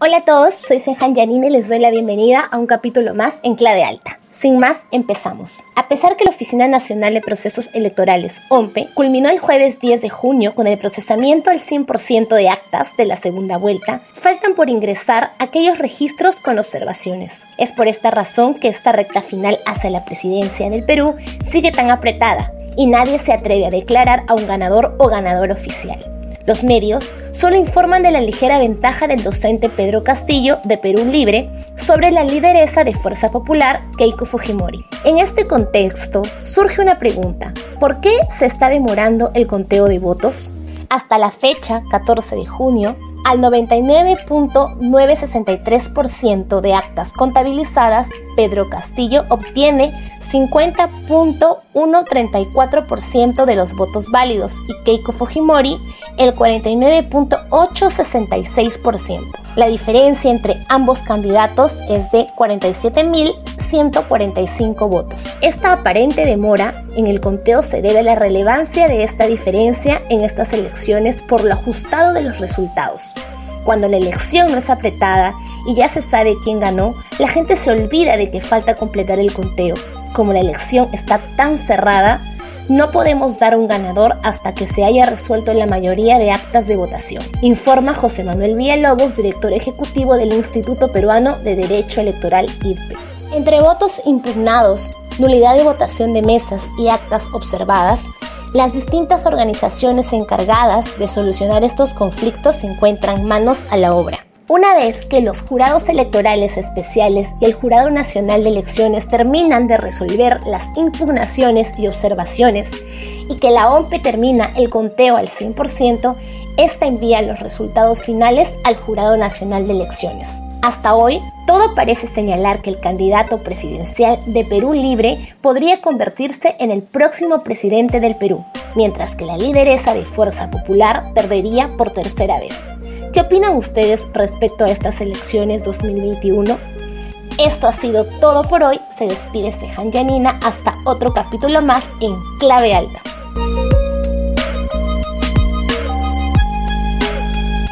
Hola a todos, soy Senjan Yanine y les doy la bienvenida a un capítulo más en clave alta. Sin más, empezamos. A pesar que la Oficina Nacional de Procesos Electorales, OMPE, culminó el jueves 10 de junio con el procesamiento al 100% de actas de la segunda vuelta, faltan por ingresar aquellos registros con observaciones. Es por esta razón que esta recta final hacia la presidencia en el Perú sigue tan apretada y nadie se atreve a declarar a un ganador o ganador oficial. Los medios solo informan de la ligera ventaja del docente Pedro Castillo de Perú Libre sobre la lideresa de Fuerza Popular Keiko Fujimori. En este contexto surge una pregunta, ¿por qué se está demorando el conteo de votos? Hasta la fecha, 14 de junio, al 99.963% de actas contabilizadas, Pedro Castillo obtiene 50.134% de los votos válidos y Keiko Fujimori el 49.866%. La diferencia entre ambos candidatos es de 47.145 votos. Esta aparente demora en el conteo se debe a la relevancia de esta diferencia en estas elecciones por lo ajustado de los resultados. Cuando la elección no es apretada y ya se sabe quién ganó, la gente se olvida de que falta completar el conteo. Como la elección está tan cerrada, no podemos dar un ganador hasta que se haya resuelto la mayoría de actas de votación, informa José Manuel Villalobos, director ejecutivo del Instituto Peruano de Derecho Electoral IDPE. Entre votos impugnados, nulidad de votación de mesas y actas observadas, las distintas organizaciones encargadas de solucionar estos conflictos se encuentran manos a la obra. Una vez que los jurados electorales especiales y el Jurado Nacional de Elecciones terminan de resolver las impugnaciones y observaciones y que la OMPE termina el conteo al 100%, esta envía los resultados finales al Jurado Nacional de Elecciones. Hasta hoy, todo parece señalar que el candidato presidencial de Perú Libre podría convertirse en el próximo presidente del Perú, mientras que la lideresa de Fuerza Popular perdería por tercera vez. ¿Qué opinan ustedes respecto a estas elecciones 2021? Esto ha sido todo por hoy. Se despide Sejan Yanina hasta otro capítulo más en Clave Alta.